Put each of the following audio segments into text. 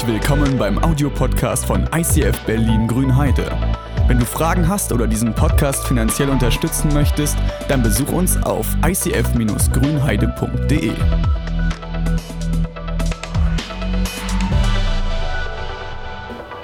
Herzlich willkommen beim Audiopodcast von ICF Berlin Grünheide. Wenn du Fragen hast oder diesen Podcast finanziell unterstützen möchtest, dann besuch uns auf icf-grünheide.de.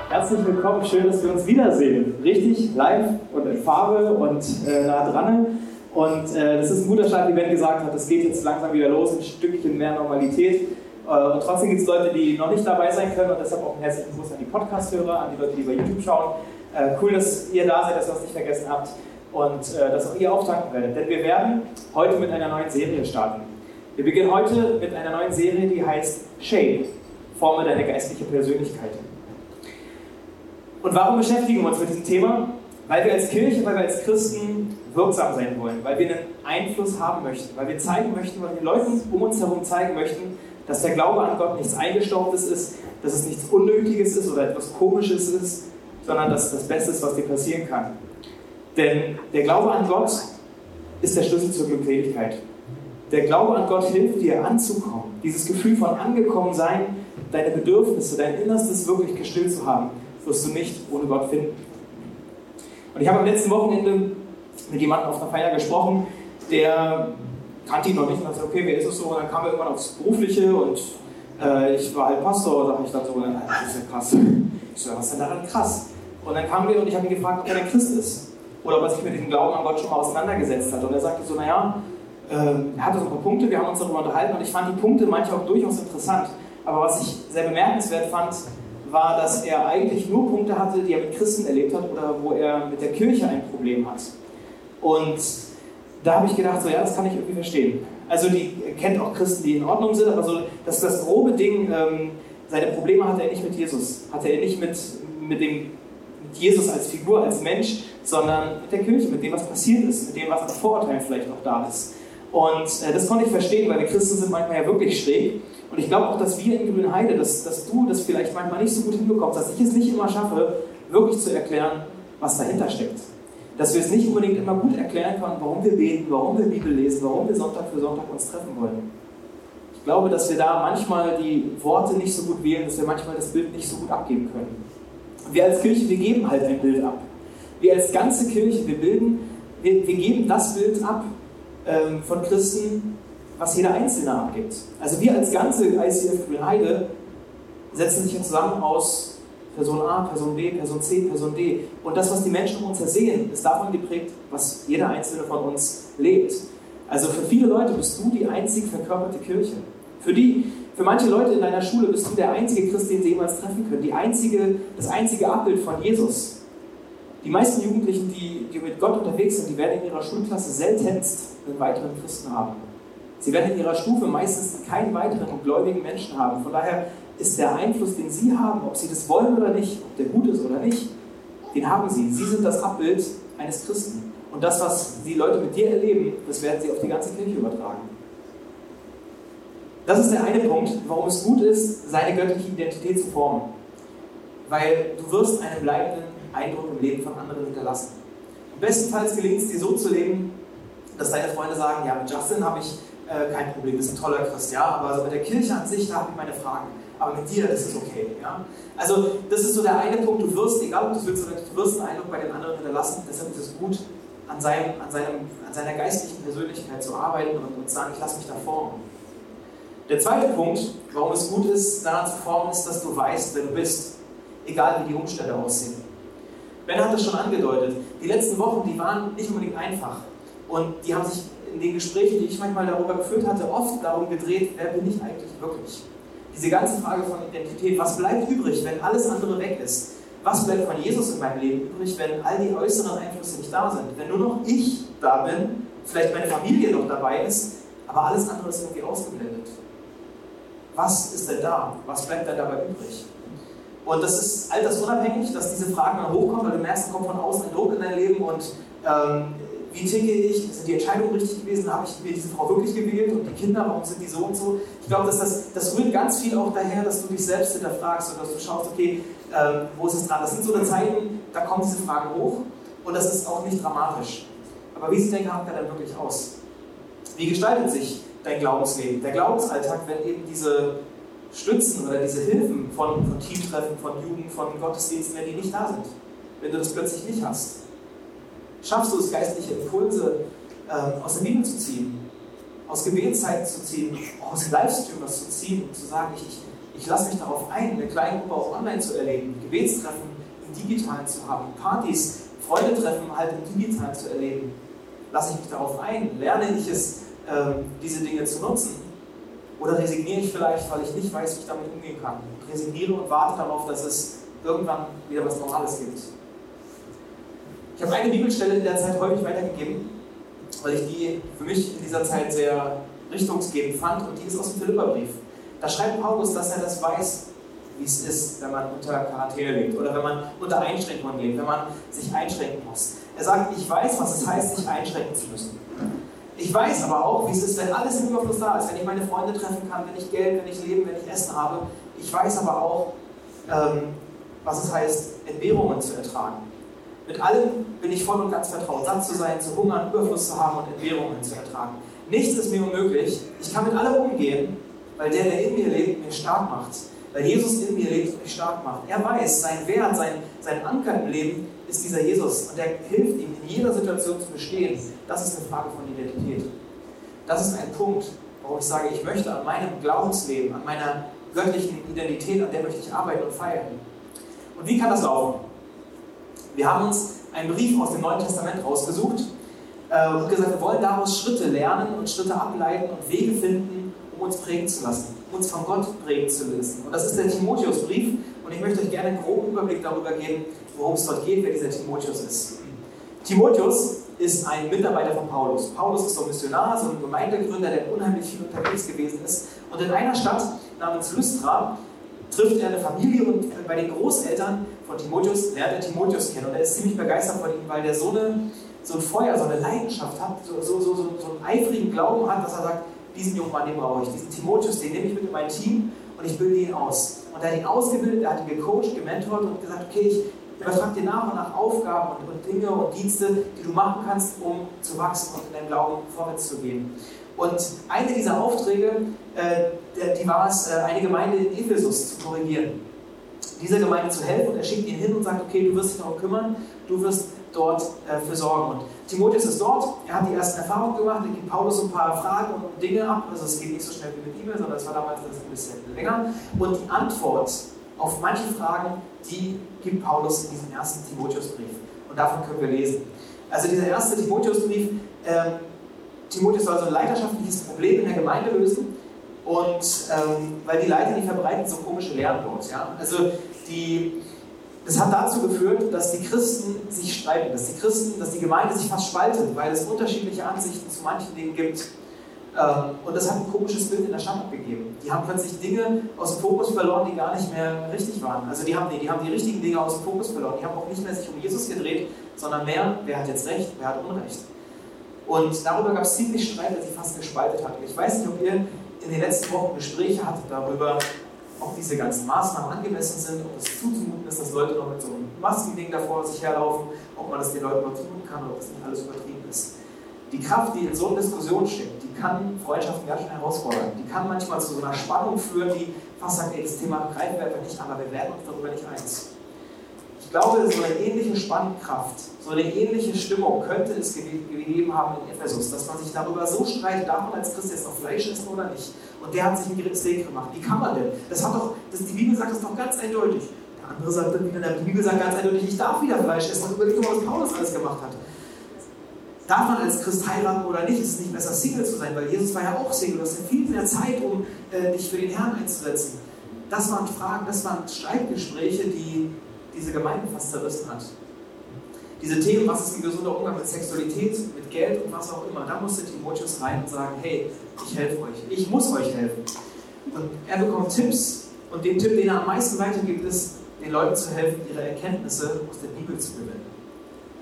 Herzlich willkommen, schön, dass wir uns wiedersehen. Richtig live und in Farbe und äh, nah dran. Und äh, das ist ein guter Start, wie Ben gesagt hat. Es geht jetzt langsam wieder los, ein Stückchen mehr Normalität. Äh, und trotzdem gibt es Leute, die noch nicht dabei sein können. Und deshalb auch ein herzlichen Gruß an die Podcast-Hörer, an die Leute, die bei YouTube schauen. Äh, cool, dass ihr da seid, dass ihr uns nicht vergessen habt und äh, dass auch ihr auftanken werdet. Denn wir werden heute mit einer neuen Serie starten. Wir beginnen heute mit einer neuen Serie, die heißt Shape. Forme deine geistliche Persönlichkeit. Und warum beschäftigen wir uns mit diesem Thema? Weil wir als Kirche, weil wir als Christen wirksam sein wollen, weil wir einen Einfluss haben möchten, weil wir zeigen möchten, weil wir den Leuten um uns herum zeigen möchten, dass der Glaube an Gott nichts Eingestaubtes ist, dass es nichts Unnötiges ist oder etwas Komisches ist, sondern dass das Beste ist, was dir passieren kann. Denn der Glaube an Gott ist der Schlüssel zur Glückseligkeit. Der Glaube an Gott hilft dir anzukommen, dieses Gefühl von angekommen sein, deine Bedürfnisse, dein Innerstes wirklich gestillt zu haben, wirst du nicht ohne Gott finden. Und ich habe am letzten Wochenende mit jemandem auf einer Feier gesprochen, der kannte ihn noch nicht und dachte, okay, wer ist es so? Und dann kam er irgendwann aufs Berufliche und äh, ich war halt Pastor, sag ich dann so, dann, das ist ja krass. Ich so, was ist denn daran krass? Und dann kamen wir und ich habe ihn gefragt, ob er ein Christ ist. Oder ob er sich mit diesem Glauben an Gott schon mal auseinandergesetzt hat. Und er sagte so, naja, äh, er hatte so ein paar Punkte, wir haben uns darüber unterhalten und ich fand die Punkte manche auch durchaus interessant. Aber was ich sehr bemerkenswert fand, war, dass er eigentlich nur Punkte hatte, die er mit Christen erlebt hat oder wo er mit der Kirche ein Problem hat. Und da habe ich gedacht, so ja, das kann ich irgendwie verstehen. Also die kennt auch Christen, die in Ordnung sind, aber so das, das grobe Ding, ähm, seine Probleme hatte er nicht mit Jesus, hatte er nicht mit, mit, dem, mit Jesus als Figur, als Mensch, sondern mit der Kirche, mit dem, was passiert ist, mit dem, was an Vorurteilen vielleicht noch da ist. Und äh, das konnte ich verstehen, weil wir Christen sind manchmal ja wirklich schräg. Und ich glaube auch, dass wir in Grünheide, dass, dass du das vielleicht manchmal nicht so gut hinbekommst, dass ich es nicht immer schaffe, wirklich zu erklären, was dahinter steckt dass wir es nicht unbedingt immer gut erklären können, warum wir beten, warum wir Bibel lesen, warum wir Sonntag für Sonntag uns treffen wollen. Ich glaube, dass wir da manchmal die Worte nicht so gut wählen, dass wir manchmal das Bild nicht so gut abgeben können. Wir als Kirche, wir geben halt ein Bild ab. Wir als ganze Kirche, wir bilden, wir, wir geben das Bild ab ähm, von Christen, was jeder Einzelne abgibt. Also wir als ganze ICF Grünheide setzen sich ja zusammen aus Person A, Person B, Person C, Person D. Und das, was die Menschen um uns sehen, ist davon geprägt, was jeder einzelne von uns lebt. Also für viele Leute bist du die einzig verkörperte Kirche. Für, die, für manche Leute in deiner Schule bist du der einzige Christ, den sie jemals treffen können. Die einzige, das einzige Abbild von Jesus. Die meisten Jugendlichen, die, die mit Gott unterwegs sind, die werden in ihrer Schulklasse seltenst einen weiteren Christen haben. Sie werden in ihrer Stufe meistens keinen weiteren gläubigen Menschen haben. Von daher ist der Einfluss, den Sie haben, ob Sie das wollen oder nicht, ob der gut ist oder nicht, den haben Sie. Sie sind das Abbild eines Christen. Und das, was die Leute mit dir erleben, das werden Sie auf die ganze Kirche übertragen. Das ist der eine Punkt, warum es gut ist, seine göttliche Identität zu formen. Weil du wirst einen bleibenden Eindruck im Leben von anderen hinterlassen. Bestenfalls gelingt es dir so zu leben, dass deine Freunde sagen, ja, mit Justin habe ich äh, kein Problem, ist ein toller Christ, ja, aber also mit der Kirche an sich, da habe ich meine Fragen aber mit dir ist es okay. Ja? Also das ist so der eine Punkt, du wirst, egal ob du willst oder nicht, du wirst einen Eindruck bei den anderen hinterlassen, deshalb ist es gut, an, seinem, an, seinem, an seiner geistlichen Persönlichkeit zu arbeiten und, und sagen, ich lasse mich da formen. Der zweite Punkt, warum es gut ist, daran zu formen, ist, dass du weißt, wer du bist, egal wie die Umstände aussehen. Ben hat das schon angedeutet. Die letzten Wochen, die waren nicht unbedingt einfach. Und die haben sich in den Gesprächen, die ich manchmal darüber geführt hatte, oft darum gedreht, wer bin ich eigentlich wirklich? Diese ganze Frage von Identität, was bleibt übrig, wenn alles andere weg ist? Was bleibt von Jesus in meinem Leben übrig, wenn all die äußeren Einflüsse nicht da sind? Wenn nur noch ich da bin, vielleicht meine Familie noch dabei ist, aber alles andere ist irgendwie ausgeblendet. Was ist denn da? Was bleibt denn dabei übrig? Und das ist altersunabhängig, dass diese Fragen dann hochkommen, weil du merkst, kommt von außen ein Druck in dein Leben und ähm, wie ticke ich, sind die Entscheidungen richtig gewesen, habe ich mir diese Frau wirklich gewählt und die Kinder, warum sind die so und so. Ich glaube, dass das, das rührt ganz viel auch daher, dass du dich selbst hinterfragst und dass du schaust, okay, ähm, wo ist es dran? Das sind so eine Zeiten, da kommen diese Fragen hoch und das ist auch nicht dramatisch. Aber wie sieht dein Charakter dann wirklich aus? Wie gestaltet sich dein Glaubensleben, der Glaubensalltag, wenn eben diese Stützen oder diese Hilfen von, von Teamtreffen, von Jugend, von Gottesdiensten, wenn die nicht da sind? Wenn du das plötzlich nicht hast? Schaffst du es, geistliche Impulse äh, aus der Bibel zu ziehen, aus Gebetszeiten zu ziehen, auch aus Livestreamers zu ziehen und zu sagen, ich, ich, lasse mich darauf ein, eine kleine Gruppe auch online zu erleben, Gebetstreffen im Digitalen zu haben, Partys, Freundetreffen halt im Digitalen zu erleben. Lasse ich mich darauf ein? Lerne ich es, äh, diese Dinge zu nutzen? Oder resigniere ich vielleicht, weil ich nicht weiß, wie ich damit umgehen kann? Resigniere und warte darauf, dass es irgendwann wieder was Normales gibt. Ich habe eine Bibelstelle in der Zeit häufig weitergegeben, weil ich die für mich in dieser Zeit sehr richtungsgebend fand und die ist aus dem Philipperbrief. Da schreibt Paulus, dass er das weiß, wie es ist, wenn man unter Quarantäne lebt oder wenn man unter Einschränkungen lebt, wenn man sich einschränken muss. Er sagt, ich weiß, was es heißt, sich einschränken zu müssen. Ich weiß aber auch, wie es ist, wenn alles im Überfluss da ist, wenn ich meine Freunde treffen kann, wenn ich Geld, wenn ich Leben, wenn ich Essen habe. Ich weiß aber auch, ähm, was es heißt, Entbehrungen zu ertragen. Mit allem bin ich voll und ganz vertraut, satt zu sein, zu hungern, Überfluss zu haben und Entbehrungen zu ertragen. Nichts ist mir unmöglich. Ich kann mit allem umgehen, weil der, der in mir lebt, mich stark macht. Weil Jesus in mir lebt und mich stark macht. Er weiß, sein Wert, sein, sein Anker im Leben ist dieser Jesus und er hilft ihm in jeder Situation zu bestehen. Das ist eine Frage von Identität. Das ist ein Punkt, warum ich sage, ich möchte an meinem Glaubensleben, an meiner göttlichen Identität, an der möchte ich arbeiten und feiern. Und wie kann das laufen? Wir haben uns einen Brief aus dem Neuen Testament rausgesucht äh, und gesagt, wir wollen daraus Schritte lernen und Schritte ableiten und Wege finden, um uns prägen zu lassen, uns von Gott prägen zu lassen. Und das ist der Timotheusbrief und ich möchte euch gerne einen groben Überblick darüber geben, worum es dort geht, wer dieser Timotheus ist. Timotheus ist ein Mitarbeiter von Paulus. Paulus ist so ein Missionar, so ein Gemeindegründer, der unheimlich viel unterwegs gewesen ist. Und in einer Stadt namens Lystra trifft er eine Familie und bei den Großeltern von Timotheus lernt er Timotheus kennen. Und er ist ziemlich begeistert von ihm, weil der so, eine, so ein Feuer, so eine Leidenschaft hat, so, so, so, so einen eifrigen Glauben hat, dass er sagt, diesen jungen Mann, den brauche ich. Diesen Timotheus, den nehme ich mit in mein Team und ich bilde ihn aus. Und er hat ihn ausgebildet, er hat ihn gecoacht, gementort und gesagt, okay, ich übertrag dir nach und nach Aufgaben und, und, Dinge und Dienste, die du machen kannst, um zu wachsen und in deinem Glauben vorwärts zu gehen. Und eine dieser Aufträge, äh, die war es, äh, eine Gemeinde in Ephesus zu korrigieren. Dieser Gemeinde zu helfen und er schickt ihn hin und sagt, okay, du wirst dich darum kümmern, du wirst dort äh, für sorgen. Und Timotheus ist dort, er hat die ersten Erfahrungen gemacht, er gibt Paulus ein paar Fragen und Dinge ab, also es geht nicht so schnell wie mit E-Mail, sondern es war damals ein bisschen länger. Und die Antwort auf manche Fragen, die gibt Paulus in diesem ersten Timotheusbrief. Und davon können wir lesen. Also dieser erste Timotheusbrief, äh, Timotheus soll so ein leiterschaftliches Problem in der Gemeinde lösen. Und ähm, weil die Leiter, die verbreiten so komische Lehren dort. Ja? Also die, das hat dazu geführt, dass die Christen sich streiten, dass die Christen, dass die Gemeinde sich fast spaltet, weil es unterschiedliche Ansichten zu manchen Dingen gibt. Ähm, und das hat ein komisches Bild in der Stadt abgegeben. Die haben plötzlich Dinge aus dem Fokus verloren, die gar nicht mehr richtig waren. Also die haben, die, die haben die richtigen Dinge aus dem Fokus verloren. Die haben auch nicht mehr sich um Jesus gedreht, sondern mehr, wer hat jetzt Recht, wer hat Unrecht. Und darüber gab es ziemlich Streit, der sich fast gespaltet hat. Und ich weiß nicht, ob ihr in den letzten Wochen Gespräche hattet darüber, ob diese ganzen Maßnahmen angemessen sind, ob es zuzumuten ist, dass Leute noch mit so einem Maskending davor sich herlaufen, ob man das den Leuten noch zumuten kann oder ob das nicht alles übertrieben ist. Die Kraft, die in so einer Diskussion steckt, die kann Freundschaften ganz schön herausfordern. Die kann manchmal zu so einer Spannung führen, die fast sagt, ey, das Thema begreifen wir einfach nicht, aber wir werden uns darüber nicht eins. Ich glaube, so eine ähnliche Spannkraft, so eine ähnliche Stimmung könnte es gegeben haben in Ephesus, dass man sich darüber so streitet, darf man als Christ jetzt noch Fleisch essen oder nicht? Und der hat sich ein Steak gemacht. Wie kann man denn? Das hat doch, das, die Bibel sagt das doch ganz eindeutig. Der andere sagt dann wieder, die Bibel sagt ganz eindeutig, ich darf wieder Fleisch essen. Und überleg mal, was Paulus alles gemacht hat. Darf man als Christ heiraten oder nicht? Ist es nicht besser, Single zu sein? Weil Jesus war ja auch Single. Du hast ja viel mehr Zeit, um äh, dich für den Herrn einzusetzen. Das waren Fragen, das waren Streitgespräche, die diese Gemeinde fast zerrissen hat. Diese Themen, was ist ein gesunder Umgang mit Sexualität, mit Geld und was auch immer, da musste Timotheus rein und sagen, hey, ich helfe euch, ich muss euch helfen. Und er bekommt Tipps und den Tipp, den er am meisten weitergibt, ist, den Leuten zu helfen, ihre Erkenntnisse aus der Bibel zu gewinnen.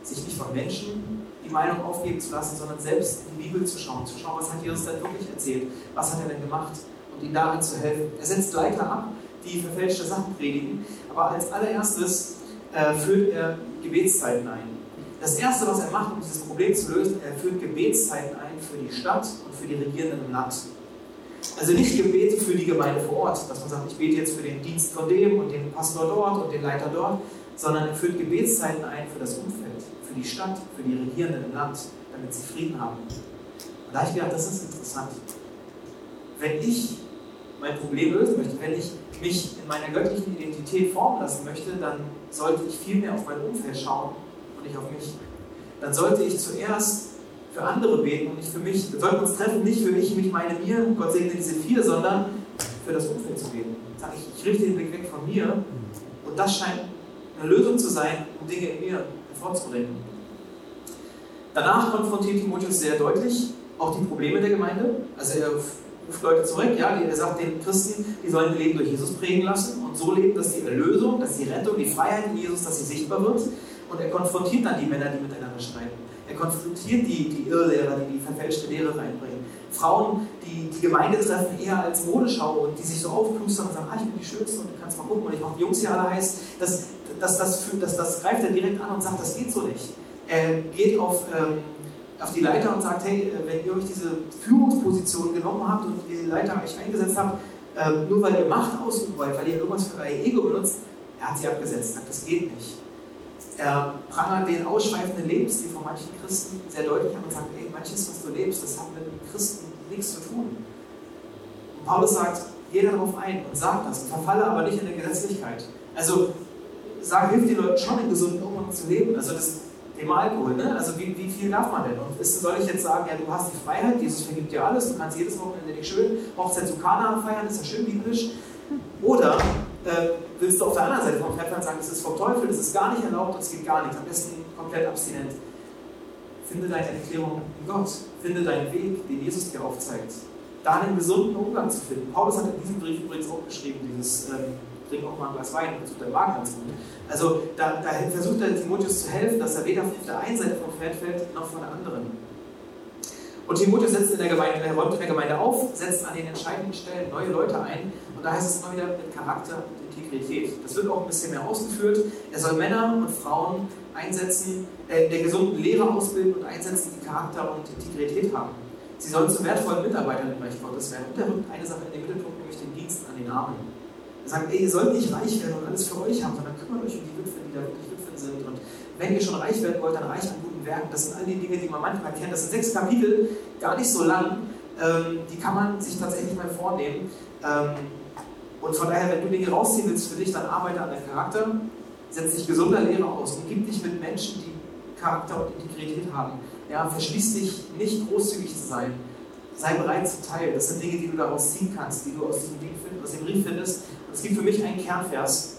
Sich nicht von Menschen die Meinung aufgeben zu lassen, sondern selbst in die Bibel zu schauen, zu schauen, was hat Jesus denn wirklich erzählt, was hat er denn gemacht und ihnen darin zu helfen. Er setzt Leiter ab, die verfälschte Sachen predigen, aber als allererstes äh, führt er Gebetszeiten ein. Das Erste, was er macht, um dieses Problem zu lösen, er führt Gebetszeiten ein für die Stadt und für die Regierenden im Land. Also nicht Gebete für die Gemeinde vor Ort, dass man sagt, ich bete jetzt für den Dienst von dem und den Pastor dort und den Leiter dort, sondern er führt Gebetszeiten ein für das Umfeld, für die Stadt, für die Regierenden im Land, damit sie Frieden haben. Und da habe ich gedacht, das ist interessant. Wenn ich mein Problem lösen möchte, wenn ich mich in meiner göttlichen Identität formen lassen möchte, dann sollte ich viel mehr auf mein Umfeld schauen und nicht auf mich. Dann sollte ich zuerst für andere beten und nicht für mich. Wir sollten uns treffen, nicht für ich, mich, meine, mir, Gott segne diese vier, sondern für das Umfeld zu beten. Sag ich, ich richte den Blick weg von mir und das scheint eine Lösung zu sein, um Dinge in mir hervorzubringen. Danach konfrontiert Timotheus sehr deutlich auch die Probleme der Gemeinde. Also er ruft Leute zurück, ja, er sagt den Christen, die sollen ihr Leben durch Jesus prägen lassen und so leben, dass die Erlösung, dass die Rettung, die Freiheit in Jesus, dass sie sichtbar wird. Und er konfrontiert dann die Männer, die miteinander streiten. Er konfrontiert die, die Irrlehrer, die die verfälschte Lehre reinbringen. Frauen, die die Gemeinde treffen, eher als Modeschau und die sich so aufplustern und sagen, ah, ich bin die Schönste und du kannst mal gucken und ich mache die Jungs hier alle heiß. Das, das, das, das, das, greift er direkt an und sagt, das geht so nicht. Er geht auf, ähm, auf die Leiter und sagt, hey, äh, wenn ihr euch diese Führungsposition genommen habt und die Leiter euch eingesetzt habt, äh, nur weil ihr Macht ausüben wollt, weil ihr irgendwas für euer Ego benutzt, er hat sie abgesetzt, sagt, das geht nicht. Er prangert den ausschweifenden Lebensstil von manchen Christen sehr deutlich an und sagt, ey, manches, was du lebst, das hat mit Christen nichts zu tun. Und Paulus sagt, geh darauf ein und sag das, verfalle aber nicht in der Gesetzlichkeit. Also, sag, hilft den Leuten schon, in gesunden Umgang zu leben. Also, das Thema Alkohol, ne? Also, wie, wie viel darf man denn? Und ist, soll ich jetzt sagen, ja, du hast die Freiheit, Jesus vergibt dir alles, du kannst jedes Wochenende dich schön Hochzeit zu Kana feiern, ist ja schön biblisch. Oder äh, willst du auf der anderen Seite vom Pferd sagen, das ist vom Teufel, das ist gar nicht erlaubt, das geht gar nicht, am besten komplett abstinent. Finde deine Erklärung in Gott, finde deinen Weg, den Jesus dir aufzeigt, da einen gesunden Umgang zu finden. Paulus hat in diesem Brief übrigens auch geschrieben, dieses ähm, trink auch mal ein Glas Wein, das tut der ganz gut. Also da, da versucht er Timotheus zu helfen, dass er weder auf der einen Seite vom Pferd fällt, noch von der anderen. Und Timotheus setzt in der Gemeinde, er räumt in der Gemeinde auf, setzt an den entscheidenden Stellen neue Leute ein. Und da heißt es immer wieder mit Charakter und Integrität. Das wird auch ein bisschen mehr ausgeführt. Er soll Männer und Frauen einsetzen, äh, der gesunden Lehre ausbilden und einsetzen, die Charakter und Integrität haben. Sie sollen zu wertvollen Mitarbeitern im Reich Gottes werden. Und er rückt eine Sache in den Mittelpunkt, nämlich den Dienst an den Armen. Sagt, ey, ihr sollt nicht reich werden und alles für euch haben, sondern kümmert euch um die Witwen, die da wirklich Witwen sind. Und wenn ihr schon reich werden wollt, dann reich an guten Werken. Das sind all die Dinge, die man manchmal kennt. Das sind sechs Kapitel, gar nicht so lang. Ähm, die kann man sich tatsächlich mal vornehmen. Ähm, und von daher, wenn du Dinge rausziehen willst für dich, dann arbeite an deinem Charakter, setz dich gesunder Lehre aus und gib dich mit Menschen, die Charakter und Integrität haben. Ja, verschließ dich nicht großzügig zu sein. Sei bereit zu teilen. Das sind Dinge, die du daraus ziehen kannst, die du aus diesem, aus dem Brief findest. Und es gibt für mich einen Kernvers.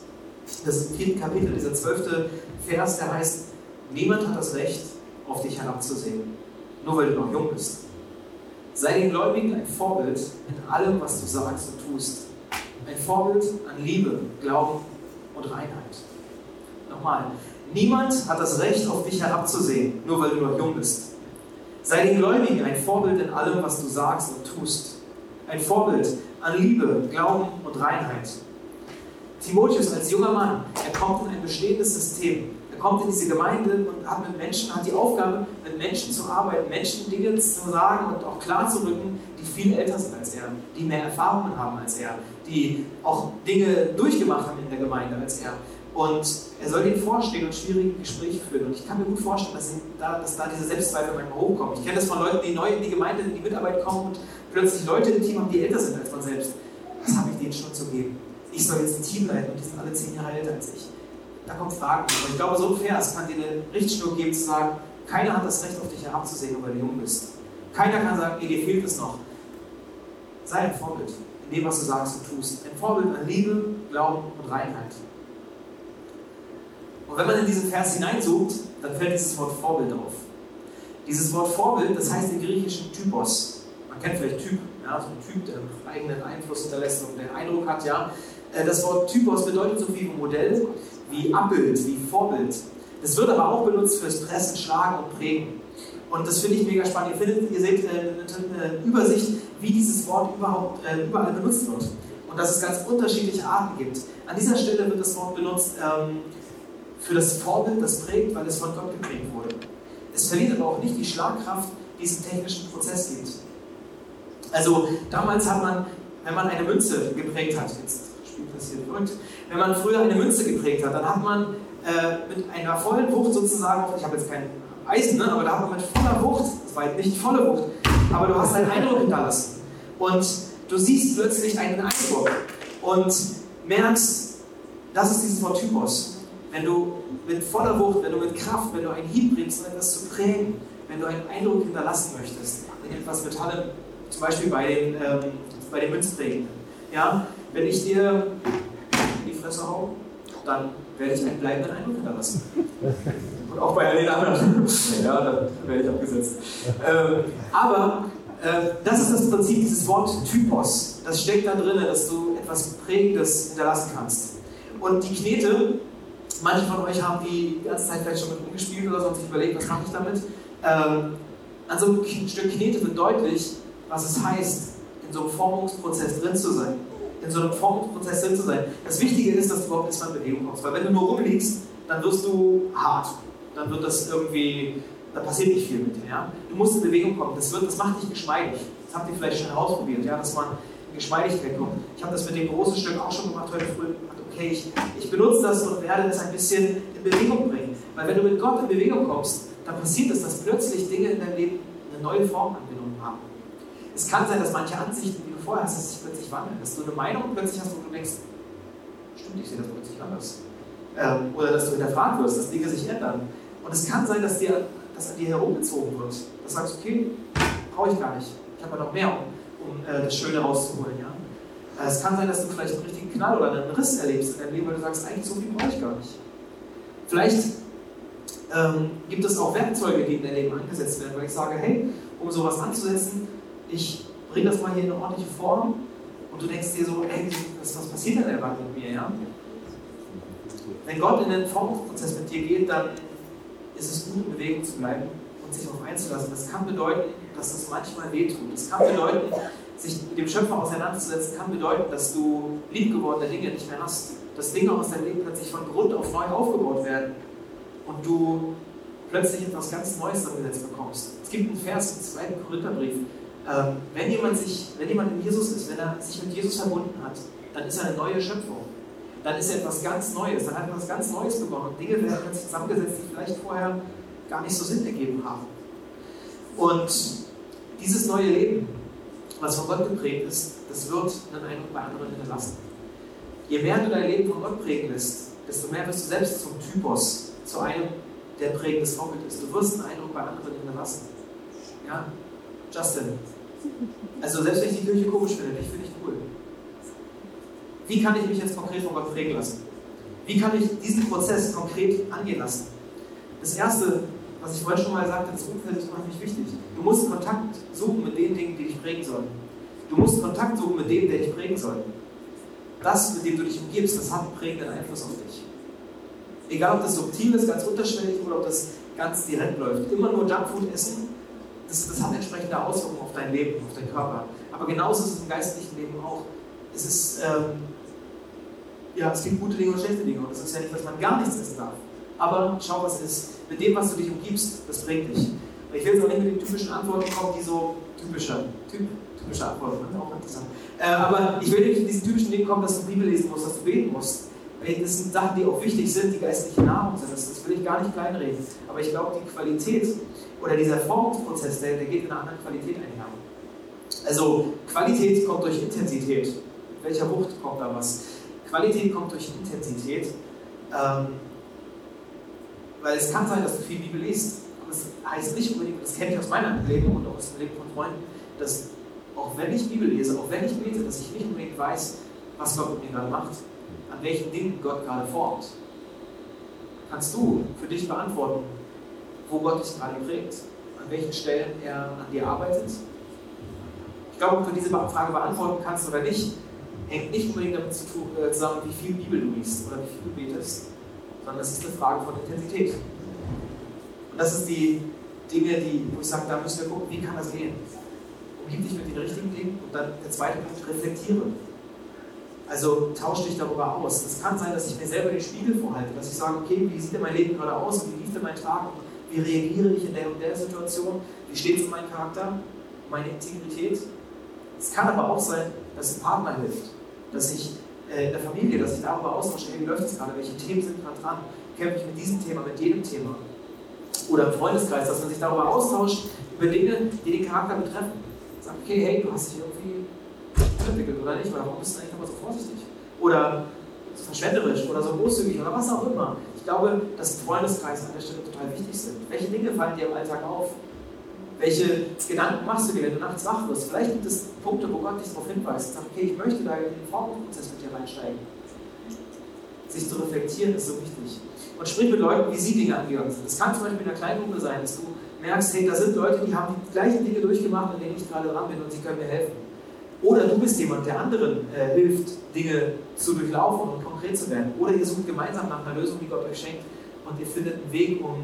Das ist im Kapitel, dieser zwölfte Vers, der heißt, niemand hat das Recht, auf dich herabzusehen, nur weil du noch jung bist. Sei den Gläubigen ein Vorbild in allem, was du sagst und tust. Ein Vorbild an Liebe, Glauben und Reinheit. Nochmal, niemand hat das Recht, auf dich herabzusehen, nur weil du noch jung bist. Sei den Gläubigen ein Vorbild in allem, was du sagst und tust. Ein Vorbild an Liebe, Glauben und Reinheit. Timotheus als junger Mann, er kommt in ein bestehendes System. Er kommt in diese Gemeinde und hat mit Menschen, hat die Aufgabe, mit Menschen zu arbeiten, Menschen Dinge zu sagen und auch klar zu rücken, die viel älter sind als er, die mehr Erfahrungen haben als er, die auch Dinge durchgemacht haben in der Gemeinde als er. Und er soll ihnen vorstehen und schwierige Gespräche führen. Und ich kann mir gut vorstellen, dass, da, dass da diese Selbstzweifel manchmal hochkommen. Ich kenne das von Leuten, die neu in die Gemeinde, in die Mitarbeit kommen und plötzlich Leute im Team haben, die älter sind als man selbst. Was habe ich denen schon zu geben? Ich soll jetzt ein Team leiten und die sind alle zehn Jahre älter als ich. Da kommt Fragen. Und ich glaube, so ein Vers kann dir eine Richtschnur geben, zu sagen, keiner hat das Recht, auf dich herabzusehen, weil du jung bist. Keiner kann sagen, ey, dir fehlt es noch. Sei ein Vorbild in dem, was du sagst und tust. Ein Vorbild an Liebe, Glauben und Reinheit. Und wenn man in diesen Vers hineinzoomt, dann fällt dieses Wort Vorbild auf. Dieses Wort Vorbild, das heißt im Griechischen Typos. Man kennt vielleicht Typ, ja, so ein Typ, der einen eigenen Einfluss hinterlässt und den Eindruck hat, ja. Äh, das Wort Typos bedeutet so viel wie Modell, wie Abbild, wie Vorbild. Das wird aber auch benutzt fürs Pressen, Schlagen und Prägen. Und das finde ich mega spannend. Ihr, findet, ihr seht eine, Übersicht, wie dieses Wort überhaupt äh, überall benutzt wird. Und dass es ganz unterschiedliche Arten gibt. An dieser Stelle wird das Wort benutzt ähm, für das Vorbild, das prägt, weil es von Gott geprägt wurde. Es verliert aber auch nicht die Schlagkraft, die es im technischen Prozess gibt. Also damals hat man, wenn man eine Münze geprägt hat, jetzt spielt das hier verrückt, wenn man früher eine Münze geprägt hat, dann hat man äh, mit einer vollen Wucht sozusagen, ich habe jetzt kein Eisen, ne, aber da hat man mit voller Wucht, das war jetzt nicht volle Wucht, aber du hast einen Eindruck hinterlassen. Und du siehst plötzlich einen Eindruck und merkst, das ist dieses Wort Typos. Wenn du mit voller Wucht, wenn du mit Kraft, wenn du einen Hieb bringst, um etwas zu prägen, wenn du einen Eindruck hinterlassen möchtest, in etwas mit Halle, zum Beispiel bei den, ähm, den Münzprägenden. Ja? Wenn ich dir in die Fresse hau, dann werde ich einen bleibenden Eindruck hinterlassen. Und auch bei den anderen. ja, dann werde ich abgesetzt. Ähm, aber äh, das ist das Prinzip dieses Wort Typos. Das steckt da drin, dass du etwas Prägendes hinterlassen kannst. Und die Knete, manche von euch haben die ganze Zeit vielleicht schon mit umgespielt oder so und sich überlegt, was mache ich damit. Ähm, an so einem Stück Knete wird deutlich, was es heißt, in so einem Formungsprozess drin zu sein. In so einem Formungsprozess drin zu sein. Das Wichtige ist, dass du überhaupt erstmal in Bewegung kommst. Weil wenn du nur rumliegst, dann wirst du hart. Dann wird das irgendwie, da passiert nicht viel mit dir. Ja? Du musst in Bewegung kommen. Das, wird, das macht dich geschmeidig. Das habt ihr vielleicht schon ausprobiert, ja? dass man in Geschmeidigkeit kommt. Ich habe das mit dem großen Stück auch schon gemacht heute früh. Okay, ich, ich benutze das und werde es ein bisschen in Bewegung bringen. Weil wenn du mit Gott in Bewegung kommst, dann passiert es, dass plötzlich Dinge in deinem Leben eine neue Form angenommen haben. Es kann sein, dass manche Ansichten, die du vorher hast, sich plötzlich wandeln. Dass du eine Meinung plötzlich hast, wo du denkst, stimmt, ich sehe das plötzlich anders. Ähm, oder dass du hinterfragt wirst, dass Dinge sich ändern. Und es kann sein, dass, dir, dass an dir herumgezogen wird. Dass du sagst, okay, brauche ich gar nicht. Ich habe ja noch mehr, um, um äh, das Schöne rauszuholen. Ja? Äh, es kann sein, dass du vielleicht einen richtigen Knall oder einen Riss erlebst in deinem Leben, weil du sagst, eigentlich so viel brauche ich gar nicht. Vielleicht ähm, gibt es auch Werkzeuge, die in dein Leben angesetzt werden, weil ich sage, hey, um sowas anzusetzen, ich bringe das mal hier in eine ordentliche Form und du denkst dir so, ey, was, was passiert denn einfach mit mir, ja? Wenn Gott in den Formungsprozess mit dir geht, dann ist es gut, in Bewegung zu bleiben und sich darauf einzulassen. Das kann bedeuten, dass das manchmal wehtut. Das kann bedeuten, sich mit dem Schöpfer auseinanderzusetzen, kann bedeuten, dass du liebgewordene Dinge nicht mehr hast. Dass Dinge aus deinem Leben plötzlich von Grund auf neu aufgebaut werden und du plötzlich etwas ganz Neues angesetzt bekommst. Es gibt einen Vers im zweiten Korintherbrief, ähm, wenn, jemand sich, wenn jemand in Jesus ist, wenn er sich mit Jesus verbunden hat, dann ist er eine neue Schöpfung. Dann ist er etwas ganz Neues, dann hat er etwas ganz Neues begonnen. Dinge werden plötzlich zusammengesetzt, die vielleicht vorher gar nicht so Sinn ergeben haben. Und dieses neue Leben, was von Gott geprägt ist, das wird einen Eindruck bei anderen hinterlassen. Je mehr du dein Leben von Gott prägen lässt, desto mehr wirst du selbst zum Typos, zu einem, der prägendes Vorbild ist. Du wirst einen Eindruck bei anderen hinterlassen. Ja? Justin, also selbst wenn ich die Kirche komisch finde, ich finde ich cool. Wie kann ich mich jetzt konkret von Gott prägen lassen? Wie kann ich diesen Prozess konkret angehen lassen? Das Erste, was ich vorhin schon mal sagte, das Umfeld ist unheimlich wichtig. Du musst Kontakt suchen mit den Dingen, die dich prägen sollen. Du musst Kontakt suchen mit dem, der dich prägen soll. Das, mit dem du dich umgibst, das hat einen prägenden Einfluss auf dich. Egal, ob das subtil ist, ganz unterschwellig oder ob das ganz direkt läuft. Immer nur Junkfood essen das, das hat entsprechende Auswirkungen auf dein Leben, auf deinen Körper. Aber genauso ist es im geistlichen Leben auch. Es ist, ähm, ja, es gibt gute Dinge und schlechte Dinge. Und das ist ja nicht, dass man gar nichts essen darf. Aber schau, was ist. Mit dem, was du dich umgibst, das bringt dich. Ich will jetzt auch nicht mit den typischen Antworten kommen, die so typische, typ, typische Antworten, ne? auch interessant. Äh, aber ich will nicht mit diesen typischen Dingen kommen, dass du Bibel lesen musst, dass du beten musst. Das sind Sachen, die auch wichtig sind, die geistliche Nahrung sind. Das, das will ich gar nicht kleinreden. Aber ich glaube, die Qualität oder dieser Formungsprozess, der, der geht in einer anderen Qualität einher. Also Qualität kommt durch Intensität. Mit welcher Wucht kommt da was? Qualität kommt durch Intensität. Ähm, weil es kann sein, dass du viel Bibel liest, aber es heißt nicht unbedingt, das kenne ich aus meinem Leben und aus dem Leben von Freunden, dass auch wenn ich Bibel lese, auch wenn ich bete, dass ich nicht unbedingt weiß, was Gott mit mir gerade macht, an welchen Dingen Gott gerade formt. Kannst du für dich beantworten, wo Gott dich gerade prägt, an welchen Stellen er an dir arbeitet. Ich glaube, ob du diese Frage beantworten kannst oder nicht, hängt nicht unbedingt damit äh, zusammen, wie viel Bibel du liest oder wie viel du betest, sondern es ist eine Frage von Intensität. Und das ist die Dinge, die, wo ich sage, da müssen wir gucken, wie kann das gehen. Umgib dich mit den richtigen Dingen und dann der zweite Punkt, reflektiere. Also tausch dich darüber aus. Es kann sein, dass ich mir selber den Spiegel vorhalte, dass ich sage, okay, wie sieht denn mein Leben gerade aus, wie lief denn mein Tag wie reagiere ich in der und der Situation? Wie steht es um meinen Charakter, meine Integrität? Es kann aber auch sein, dass ein Partner hilft, dass ich in der Familie, dass ich darüber austausche, hey, wie läuft es gerade, welche Themen sind gerade dran, kämpfe ich mit diesem Thema, mit jedem Thema. Oder im Freundeskreis, dass man sich darüber austauscht, über Dinge, die den Charakter betreffen. Sagt, okay, hey, du hast dich irgendwie entwickelt oder nicht, oder warum bist du eigentlich immer so vorsichtig? Oder so verschwenderisch oder so großzügig oder was auch immer. Ich glaube, dass Freundeskreise an der Stelle total wichtig sind. Welche Dinge fallen dir im Alltag auf? Welche Gedanken machst du dir, wenn du nachts wach wirst? Vielleicht gibt es Punkte, wo Gott dich darauf hinweist. Sagt, okay, ich möchte da in den Formprozess mit dir reinsteigen. Sich zu reflektieren ist so wichtig. Und sprich mit Leuten, wie sie Dinge angegangen sind. Es kann zum Beispiel in einer kleinen sein, dass du merkst, hey, da sind Leute, die haben die gleichen Dinge durchgemacht, an denen ich gerade dran bin und sie können mir helfen. Oder du bist jemand, der anderen äh, hilft, Dinge zu durchlaufen und konkret zu werden. Oder ihr sucht gemeinsam nach einer Lösung, die Gott euch schenkt und ihr findet einen Weg, um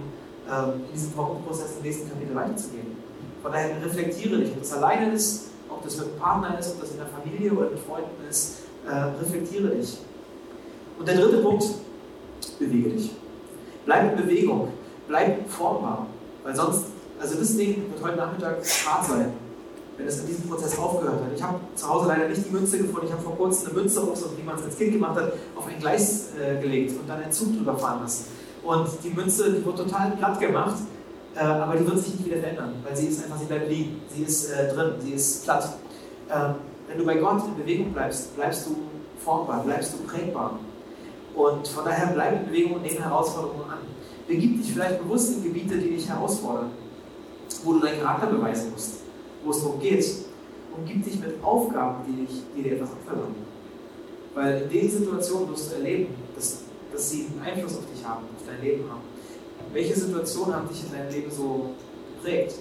ähm, in diesem Formprozess im nächsten Kapitel weiterzugehen. Von daher reflektiere dich, ob das alleine ist, ob das mit einem Partner ist, ob das in der Familie oder mit Freunden ist. Äh, reflektiere dich. Und der dritte Punkt, bewege dich. Bleib in Bewegung, bleib formbar. Weil sonst, also das Ding wird heute Nachmittag hart sein, wenn es in diesem Prozess aufgehört hat. Ich habe zu Hause leider nicht die Münze gefunden, ich habe vor kurzem eine Münze, so wie man es als Kind gemacht hat, auf ein Gleis äh, gelegt und dann einen Zug drüber fahren lassen. Und die Münze, die wird total platt gemacht, äh, aber die wird sich nicht wieder verändern, weil sie ist einfach, sie bleibt liegen, sie ist äh, drin, sie ist platt. Ähm, wenn du bei Gott in Bewegung bleibst, bleibst du formbar, bleibst du prägbar. Und von daher bleib in Bewegung und nehme Herausforderungen an. Begib dich vielleicht bewusst in Gebiete, die dich herausfordern, wo du deinen Charakter beweisen musst, wo es darum geht. Umgib dich mit Aufgaben, die, dich, die dir etwas abverlangen. Weil in den Situationen wirst du erleben, dass, dass sie einen Einfluss auf dich haben, auf dein Leben haben. Welche Situationen haben dich in deinem Leben so geprägt?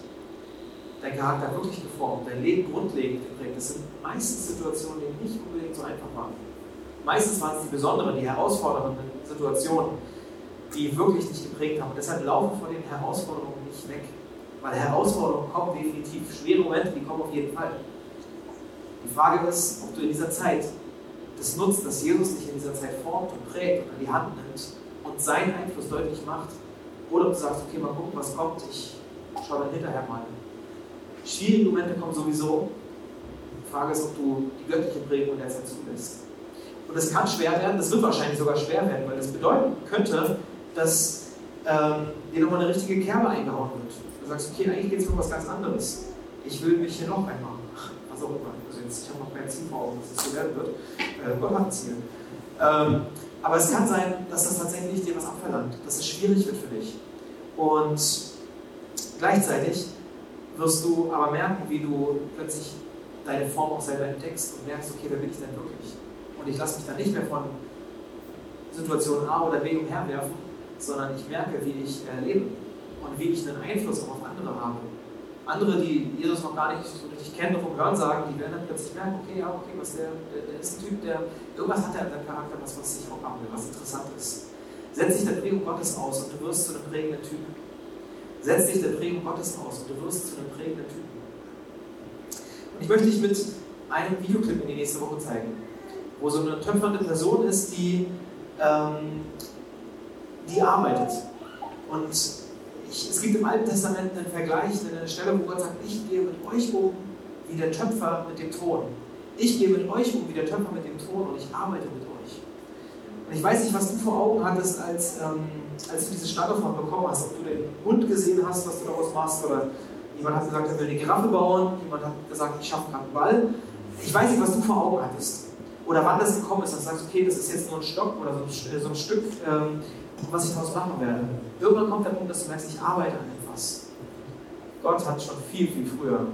Dein Charakter wirklich geformt, dein Leben grundlegend geprägt. Das sind meistens Situationen, die nicht unbedingt so einfach waren. Meistens waren es die besonderen, die herausfordernden Situationen, die wirklich dich geprägt haben. Und deshalb laufen vor den Herausforderungen nicht weg. Weil Herausforderungen kommen definitiv, schwere Momente, die kommen auf jeden Fall. Die Frage ist, ob du in dieser Zeit das nutzt, dass Jesus dich in dieser Zeit formt und prägt und an die Hand nimmt und seinen Einfluss deutlich macht. Oder du sagst, okay, mal gucken, was kommt, ich schaue dann hinterher mal. Schwierige Momente kommen sowieso. Die Frage ist, ob du die göttliche Prägung der Zeit zulässt. Und es kann schwer werden, das wird wahrscheinlich sogar schwer werden, weil das bedeuten könnte, dass ähm, dir nochmal eine richtige Kerbe eingehauen wird. Du sagst, okay, eigentlich geht es um was ganz anderes. Ich will mich hier noch einmal, was auch immer. Also jetzt, ich habe noch mehr Ziel vor Augen, dass es so werden wird. Äh, Gott hat ein Ziel. Ähm, aber es kann sein, dass das tatsächlich dir was abverlangt, dass es schwierig wird für dich. Und gleichzeitig wirst du aber merken, wie du plötzlich deine Form auch selber entdeckst und merkst, okay, wer bin ich denn wirklich? Und ich lasse mich dann nicht mehr von Situation A oder B umherwerfen, sondern ich merke, wie ich äh, lebe und wie ich einen Einfluss auch auf andere habe. Andere, die Jesus noch gar nicht so richtig kennen, nur vom Hören sagen, die werden dann plötzlich merken, okay, ja, okay, was der, der, ist ein Typ, der irgendwas hat er in seinem Charakter, was, was sich auch abnimmt, was interessant ist. Setz dich der Prägung Gottes aus und du wirst zu einem prägenden Typen. Setz dich der Prägung Gottes aus und du wirst zu einem prägenden Typen. Und ich möchte dich mit einem Videoclip in die nächste Woche zeigen, wo so eine töpfernde Person ist, die ähm, die arbeitet. Und es gibt im Alten Testament einen Vergleich, eine Stelle, wo Gott sagt, ich gehe mit euch um wie der Töpfer mit dem Ton. Ich gehe mit euch um wie der Töpfer mit dem Ton und ich arbeite mit euch. Und ich weiß nicht, was du vor Augen hattest, als, ähm, als du diese Standaufnahme bekommen hast, ob du den Hund gesehen hast, was du daraus machst, oder jemand hat gesagt, er will eine Giraffe bauen, jemand hat gesagt, ich schaffe gerade einen Ball. Ich weiß nicht, was du vor Augen hattest oder wann das gekommen ist, dass du sagst, okay, das ist jetzt nur ein Stock oder so ein, so ein Stück, ähm, was ich daraus machen werde. Irgendwann kommt der Punkt, dass du merkst, ich arbeite an etwas. Gott hat schon viel, viel früher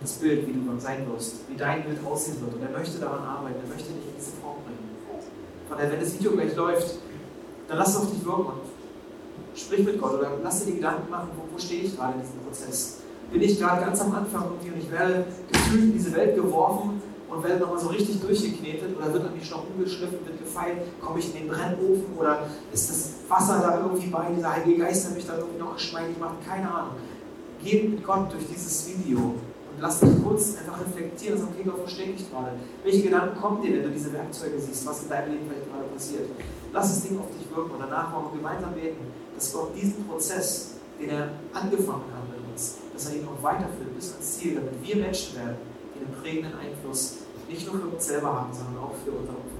das Bild, wie du sein wirst, wie dein Bild aussehen wird. Und er möchte daran arbeiten, er möchte dich in diese Form bringen. Von daher, wenn das Video gleich läuft, dann lass es auf dich wirken und sprich mit Gott oder lass dir die Gedanken machen, wo, wo stehe ich gerade in diesem Prozess. Bin ich gerade ganz am Anfang und ich werde gefühlt in diese Welt geworfen und werde nochmal so richtig durchgeknetet oder wird an mich noch umgeschliffen, wird gefeilt, komme ich in den Brennofen oder ist das Wasser da irgendwie bei, dieser Heilige Geist, der mich da irgendwie noch geschmeidig macht, keine Ahnung. Geh mit Gott durch dieses Video und lass dich kurz einfach reflektieren, sagen, okay, Gott, wo stehe ich gerade? Welche Gedanken kommen dir, wenn du diese Werkzeuge siehst, was in deinem Leben vielleicht gerade passiert? Lass das Ding auf dich wirken und danach wollen wir gemeinsam beten, dass Gott diesen Prozess, den er angefangen hat mit uns, dass er ihn auch weiterführt bis ans Ziel, damit wir Menschen werden, die einen prägenden Einfluss nicht nur für uns selber haben, sondern auch für unser Umfeld.